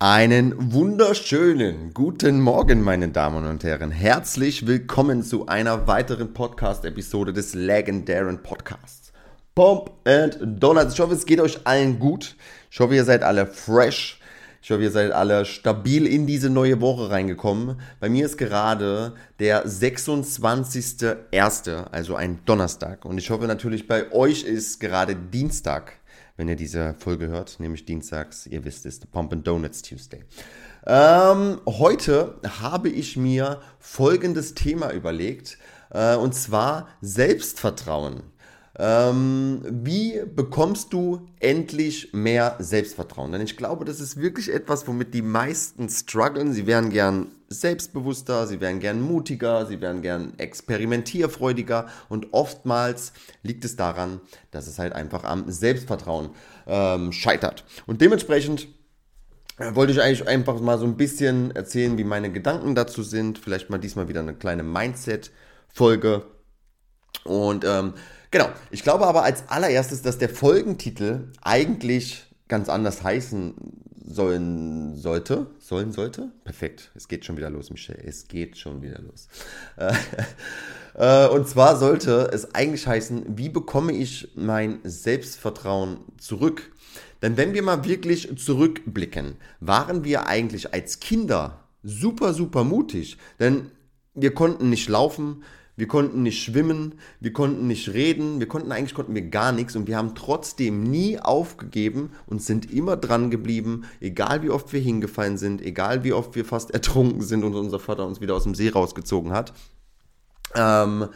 Einen wunderschönen guten Morgen, meine Damen und Herren. Herzlich willkommen zu einer weiteren Podcast-Episode des legendären Podcasts. Pump and Donuts. Ich hoffe, es geht euch allen gut. Ich hoffe, ihr seid alle fresh. Ich hoffe, ihr seid alle stabil in diese neue Woche reingekommen. Bei mir ist gerade der 26.01., also ein Donnerstag. Und ich hoffe natürlich, bei euch ist gerade Dienstag wenn ihr diese Folge hört, nämlich dienstags, ihr wisst es, the Pump and Donuts Tuesday. Ähm, heute habe ich mir folgendes Thema überlegt, äh, und zwar Selbstvertrauen. Ähm, wie bekommst du endlich mehr Selbstvertrauen? Denn ich glaube, das ist wirklich etwas, womit die meisten strugglen. Sie wären gern selbstbewusster, sie wären gern mutiger, sie wären gern experimentierfreudiger und oftmals liegt es daran, dass es halt einfach am Selbstvertrauen ähm, scheitert. Und dementsprechend äh, wollte ich eigentlich einfach mal so ein bisschen erzählen, wie meine Gedanken dazu sind. Vielleicht mal diesmal wieder eine kleine Mindset-Folge. Und ähm, Genau. Ich glaube aber als allererstes, dass der Folgentitel eigentlich ganz anders heißen sollen sollte. Sollen sollte? Perfekt. Es geht schon wieder los, Michelle. Es geht schon wieder los. Äh, und zwar sollte es eigentlich heißen, wie bekomme ich mein Selbstvertrauen zurück? Denn wenn wir mal wirklich zurückblicken, waren wir eigentlich als Kinder super, super mutig. Denn wir konnten nicht laufen, wir konnten nicht schwimmen, wir konnten nicht reden, wir konnten eigentlich konnten wir gar nichts und wir haben trotzdem nie aufgegeben und sind immer dran geblieben, egal wie oft wir hingefallen sind, egal wie oft wir fast ertrunken sind und unser Vater uns wieder aus dem See rausgezogen hat. Ähm,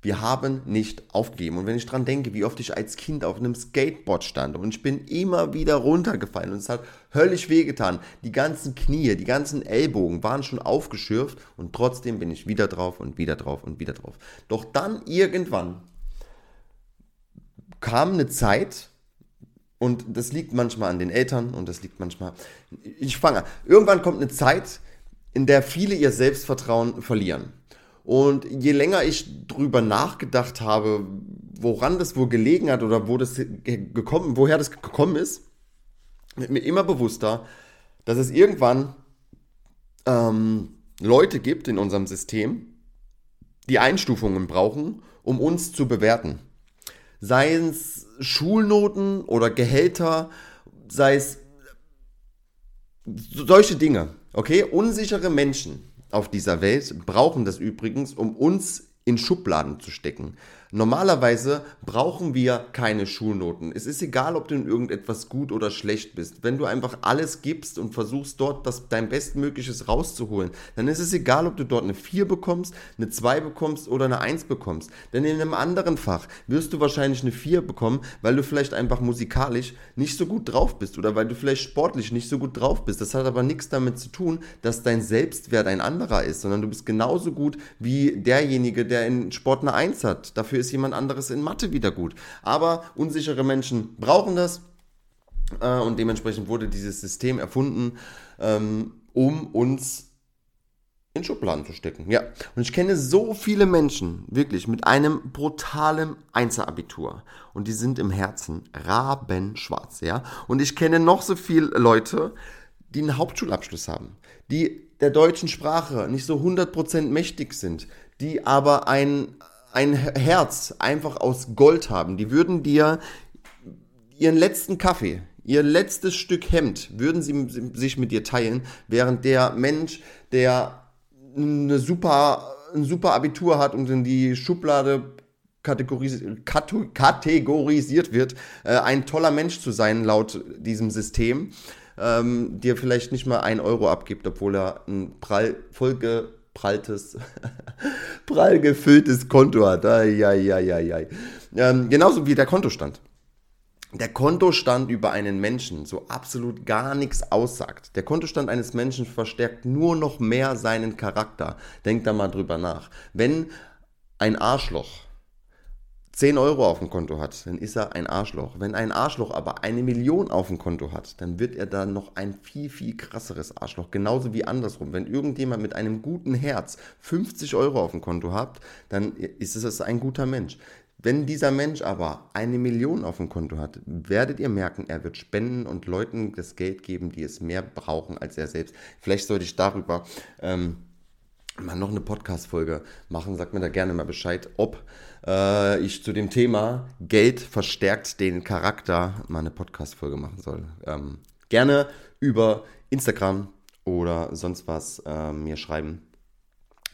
wir haben nicht aufgegeben. Und wenn ich dran denke, wie oft ich als Kind auf einem Skateboard stand und ich bin immer wieder runtergefallen und es hat höllisch wehgetan. Die ganzen Knie, die ganzen Ellbogen waren schon aufgeschürft und trotzdem bin ich wieder drauf und wieder drauf und wieder drauf. Doch dann irgendwann kam eine Zeit, und das liegt manchmal an den Eltern und das liegt manchmal. Ich fange an. Irgendwann kommt eine Zeit, in der viele ihr Selbstvertrauen verlieren. Und je länger ich drüber nachgedacht habe, woran das wohl gelegen hat oder wo das gekommen, woher das gekommen ist, wird mir immer bewusster, dass es irgendwann ähm, Leute gibt in unserem System, die Einstufungen brauchen, um uns zu bewerten. Sei es Schulnoten oder Gehälter, sei es solche Dinge. Okay, unsichere Menschen auf dieser Welt brauchen das übrigens, um uns in Schubladen zu stecken. Normalerweise brauchen wir keine Schulnoten. Es ist egal, ob du in irgendetwas gut oder schlecht bist. Wenn du einfach alles gibst und versuchst dort das, dein Bestmögliches rauszuholen, dann ist es egal, ob du dort eine 4 bekommst, eine 2 bekommst oder eine 1 bekommst. Denn in einem anderen Fach wirst du wahrscheinlich eine 4 bekommen, weil du vielleicht einfach musikalisch nicht so gut drauf bist oder weil du vielleicht sportlich nicht so gut drauf bist. Das hat aber nichts damit zu tun, dass dein Selbstwert ein anderer ist, sondern du bist genauso gut wie derjenige, der in Sport eine 1 hat. Dafür dafür ist jemand anderes in Mathe wieder gut. Aber unsichere Menschen brauchen das äh, und dementsprechend wurde dieses System erfunden, ähm, um uns in Schubladen zu stecken. Ja, und ich kenne so viele Menschen, wirklich, mit einem brutalen Einzelabitur. Und die sind im Herzen rabenschwarz, ja. Und ich kenne noch so viele Leute, die einen Hauptschulabschluss haben, die der deutschen Sprache nicht so 100% mächtig sind, die aber ein ein Herz einfach aus Gold haben, die würden dir ihren letzten Kaffee, ihr letztes Stück Hemd, würden sie sich mit dir teilen, während der Mensch, der eine super, ein super Abitur hat und in die Schublade kategoris kategorisiert wird, äh, ein toller Mensch zu sein laut diesem System, ähm, dir vielleicht nicht mal ein Euro abgibt, obwohl er ein prall Folge pralltes, prall gefülltes Konto hat. Ai, Ähm, genauso wie der Kontostand. Der Kontostand über einen Menschen so absolut gar nichts aussagt. Der Kontostand eines Menschen verstärkt nur noch mehr seinen Charakter. Denkt da mal drüber nach. Wenn ein Arschloch 10 Euro auf dem Konto hat, dann ist er ein Arschloch. Wenn ein Arschloch aber eine Million auf dem Konto hat, dann wird er dann noch ein viel, viel krasseres Arschloch. Genauso wie andersrum. Wenn irgendjemand mit einem guten Herz 50 Euro auf dem Konto hat, dann ist es ein guter Mensch. Wenn dieser Mensch aber eine Million auf dem Konto hat, werdet ihr merken, er wird spenden und Leuten das Geld geben, die es mehr brauchen als er selbst. Vielleicht sollte ich darüber ähm, mal noch eine Podcast-Folge machen. Sagt mir da gerne mal Bescheid, ob äh, ich zu dem Thema Geld verstärkt den Charakter mal eine Podcast-Folge machen soll. Ähm, gerne über Instagram oder sonst was äh, mir schreiben.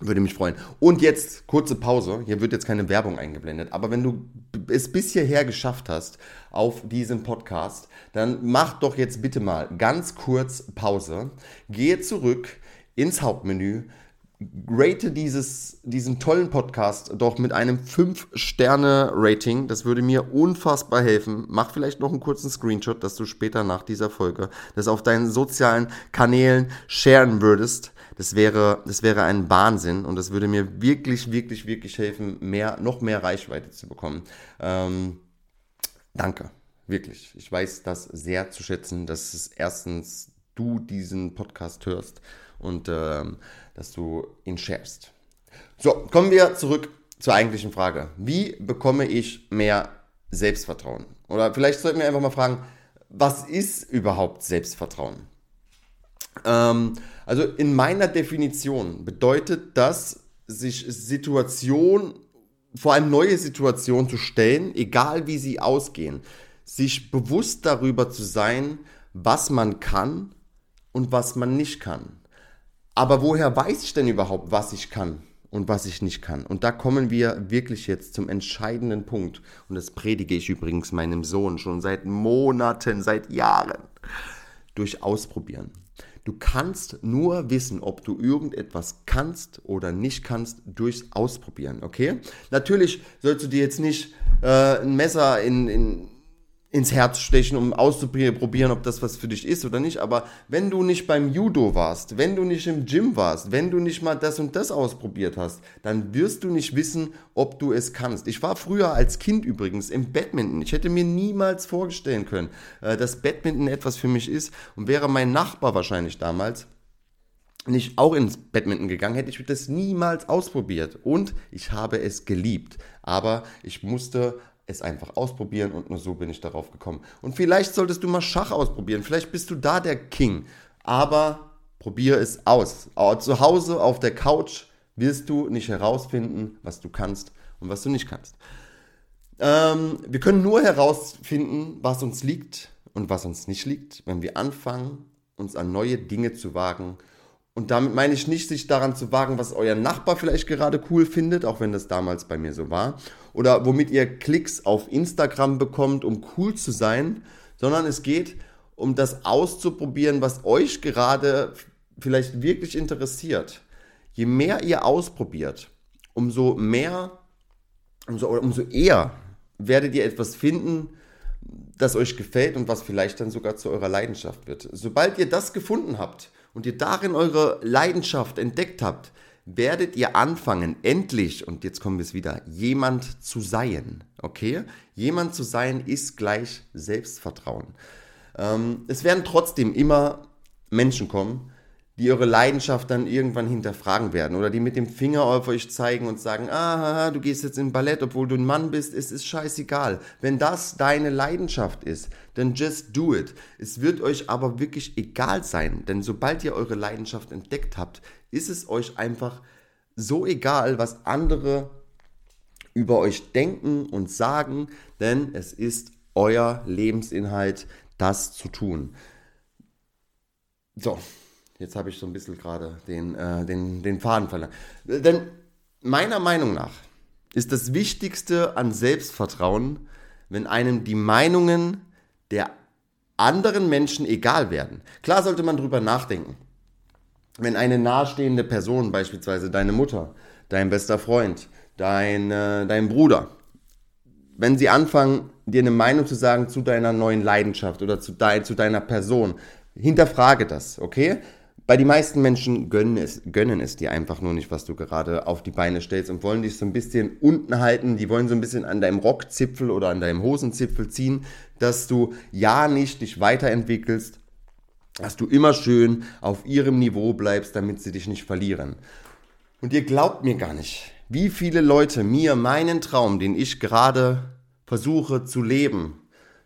Würde mich freuen. Und jetzt kurze Pause. Hier wird jetzt keine Werbung eingeblendet. Aber wenn du es bis hierher geschafft hast auf diesem Podcast, dann mach doch jetzt bitte mal ganz kurz Pause. Gehe zurück ins Hauptmenü. Rate dieses, diesen tollen Podcast doch mit einem 5-Sterne-Rating. Das würde mir unfassbar helfen. Mach vielleicht noch einen kurzen Screenshot, dass du später nach dieser Folge das auf deinen sozialen Kanälen sharen würdest. Das wäre, das wäre ein Wahnsinn und das würde mir wirklich, wirklich, wirklich helfen, mehr, noch mehr Reichweite zu bekommen. Ähm, danke, wirklich. Ich weiß das sehr zu schätzen, dass es erstens du diesen Podcast hörst und ähm, dass du ihn sharest. So, kommen wir zurück zur eigentlichen Frage. Wie bekomme ich mehr Selbstvertrauen? Oder vielleicht sollten wir einfach mal fragen, was ist überhaupt Selbstvertrauen? Ähm, also in meiner Definition bedeutet das, sich Situation, vor allem neue Situationen zu stellen, egal wie sie ausgehen, sich bewusst darüber zu sein, was man kann und was man nicht kann. Aber woher weiß ich denn überhaupt, was ich kann und was ich nicht kann? Und da kommen wir wirklich jetzt zum entscheidenden Punkt. Und das predige ich übrigens meinem Sohn schon seit Monaten, seit Jahren. Durch Ausprobieren. Du kannst nur wissen, ob du irgendetwas kannst oder nicht kannst, durchs Ausprobieren, okay? Natürlich sollst du dir jetzt nicht äh, ein Messer in, in, ins Herz stechen, um auszuprobieren, ob das was für dich ist oder nicht. Aber wenn du nicht beim Judo warst, wenn du nicht im Gym warst, wenn du nicht mal das und das ausprobiert hast, dann wirst du nicht wissen, ob du es kannst. Ich war früher als Kind übrigens im Badminton. Ich hätte mir niemals vorstellen können, äh, dass Badminton etwas für mich ist. Und wäre mein Nachbar wahrscheinlich damals nicht auch ins Badminton gegangen, hätte ich das niemals ausprobiert. Und ich habe es geliebt. Aber ich musste es einfach ausprobieren und nur so bin ich darauf gekommen. Und vielleicht solltest du mal Schach ausprobieren. Vielleicht bist du da der King. Aber probier es aus. Zu Hause auf der Couch wirst du nicht herausfinden, was du kannst und was du nicht kannst. Ähm, wir können nur herausfinden, was uns liegt und was uns nicht liegt, wenn wir anfangen, uns an neue Dinge zu wagen und damit meine ich nicht, sich daran zu wagen, was euer Nachbar vielleicht gerade cool findet, auch wenn das damals bei mir so war. Oder womit ihr Klicks auf Instagram bekommt, um cool zu sein. Sondern es geht um das auszuprobieren, was euch gerade vielleicht wirklich interessiert. Je mehr ihr ausprobiert, umso mehr, umso, umso eher werdet ihr etwas finden, das euch gefällt und was vielleicht dann sogar zu eurer Leidenschaft wird. Sobald ihr das gefunden habt, und ihr darin eure Leidenschaft entdeckt habt, werdet ihr anfangen, endlich, und jetzt kommen wir es wieder, jemand zu sein. Okay? Jemand zu sein ist gleich Selbstvertrauen. Ähm, es werden trotzdem immer Menschen kommen, die eure Leidenschaft dann irgendwann hinterfragen werden oder die mit dem Finger auf euch zeigen und sagen, ah, du gehst jetzt in Ballett, obwohl du ein Mann bist, es ist scheißegal. Wenn das deine Leidenschaft ist, dann just do it. Es wird euch aber wirklich egal sein, denn sobald ihr eure Leidenschaft entdeckt habt, ist es euch einfach so egal, was andere über euch denken und sagen, denn es ist euer Lebensinhalt, das zu tun. So, Jetzt habe ich so ein bisschen gerade den, äh, den, den Faden verloren. Denn meiner Meinung nach ist das Wichtigste an Selbstvertrauen, wenn einem die Meinungen der anderen Menschen egal werden. Klar sollte man drüber nachdenken. Wenn eine nahestehende Person, beispielsweise deine Mutter, dein bester Freund, dein, äh, dein Bruder, wenn sie anfangen, dir eine Meinung zu sagen zu deiner neuen Leidenschaft oder zu, de zu deiner Person, hinterfrage das, okay? Bei den meisten Menschen gönnen es, gönnen es dir einfach nur nicht, was du gerade auf die Beine stellst und wollen dich so ein bisschen unten halten. Die wollen so ein bisschen an deinem Rockzipfel oder an deinem Hosenzipfel ziehen, dass du ja nicht dich weiterentwickelst, dass du immer schön auf ihrem Niveau bleibst, damit sie dich nicht verlieren. Und ihr glaubt mir gar nicht, wie viele Leute mir meinen Traum, den ich gerade versuche zu leben,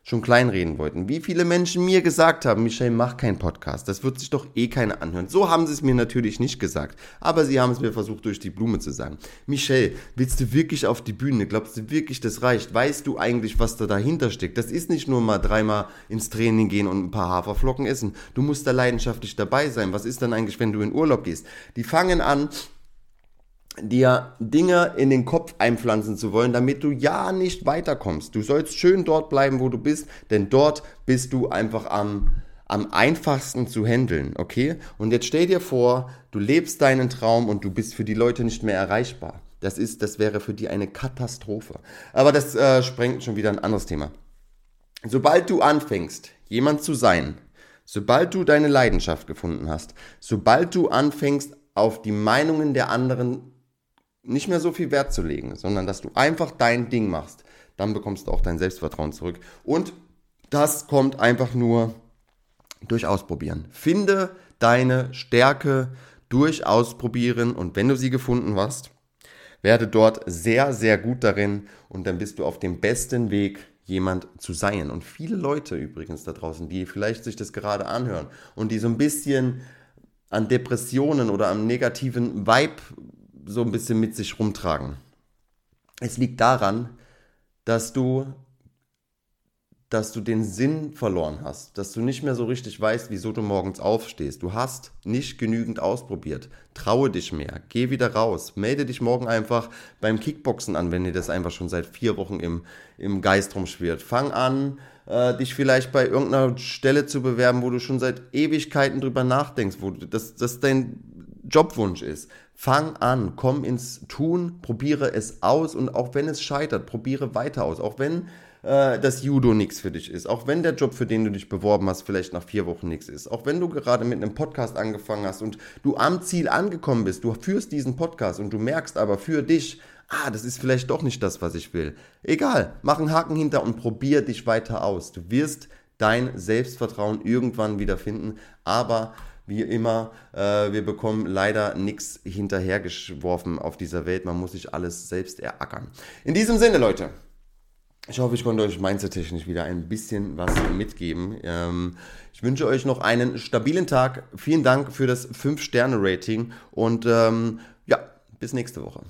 schon kleinreden wollten. Wie viele Menschen mir gesagt haben, Michelle, mach keinen Podcast. Das wird sich doch eh keiner anhören. So haben sie es mir natürlich nicht gesagt. Aber sie haben es mir versucht, durch die Blume zu sagen. Michelle, willst du wirklich auf die Bühne? Glaubst du wirklich, das reicht? Weißt du eigentlich, was da dahinter steckt? Das ist nicht nur mal dreimal ins Training gehen und ein paar Haferflocken essen. Du musst da leidenschaftlich dabei sein. Was ist dann eigentlich, wenn du in Urlaub gehst? Die fangen an, dir Dinge in den Kopf einpflanzen zu wollen, damit du ja nicht weiterkommst. Du sollst schön dort bleiben, wo du bist, denn dort bist du einfach am, am einfachsten zu handeln, okay? Und jetzt stell dir vor, du lebst deinen Traum und du bist für die Leute nicht mehr erreichbar. Das ist, das wäre für die eine Katastrophe. Aber das äh, sprengt schon wieder ein anderes Thema. Sobald du anfängst, jemand zu sein, sobald du deine Leidenschaft gefunden hast, sobald du anfängst, auf die Meinungen der anderen nicht mehr so viel Wert zu legen, sondern dass du einfach dein Ding machst, dann bekommst du auch dein Selbstvertrauen zurück. Und das kommt einfach nur durch Ausprobieren. Finde deine Stärke durch Ausprobieren und wenn du sie gefunden hast, werde dort sehr, sehr gut darin und dann bist du auf dem besten Weg, jemand zu sein. Und viele Leute übrigens da draußen, die vielleicht sich das gerade anhören und die so ein bisschen an Depressionen oder am negativen Vibe so ein bisschen mit sich rumtragen. Es liegt daran, dass du, dass du den Sinn verloren hast, dass du nicht mehr so richtig weißt, wieso du morgens aufstehst. Du hast nicht genügend ausprobiert. Traue dich mehr. Geh wieder raus. Melde dich morgen einfach beim Kickboxen an, wenn dir das einfach schon seit vier Wochen im, im Geist rumschwirrt. Fang an, äh, dich vielleicht bei irgendeiner Stelle zu bewerben, wo du schon seit Ewigkeiten drüber nachdenkst, wo das, das dein Jobwunsch ist. Fang an, komm ins Tun, probiere es aus und auch wenn es scheitert, probiere weiter aus. Auch wenn äh, das Judo nichts für dich ist, auch wenn der Job, für den du dich beworben hast, vielleicht nach vier Wochen nichts ist, auch wenn du gerade mit einem Podcast angefangen hast und du am Ziel angekommen bist, du führst diesen Podcast und du merkst aber für dich, ah, das ist vielleicht doch nicht das, was ich will. Egal, mach einen Haken hinter und probier dich weiter aus. Du wirst dein Selbstvertrauen irgendwann wieder finden, aber wie immer, äh, wir bekommen leider nichts hinterhergeworfen auf dieser Welt. Man muss sich alles selbst erackern. In diesem Sinne, Leute. Ich hoffe, ich konnte euch mindset-technisch wieder ein bisschen was mitgeben. Ähm, ich wünsche euch noch einen stabilen Tag. Vielen Dank für das 5-Sterne-Rating und ähm, ja, bis nächste Woche.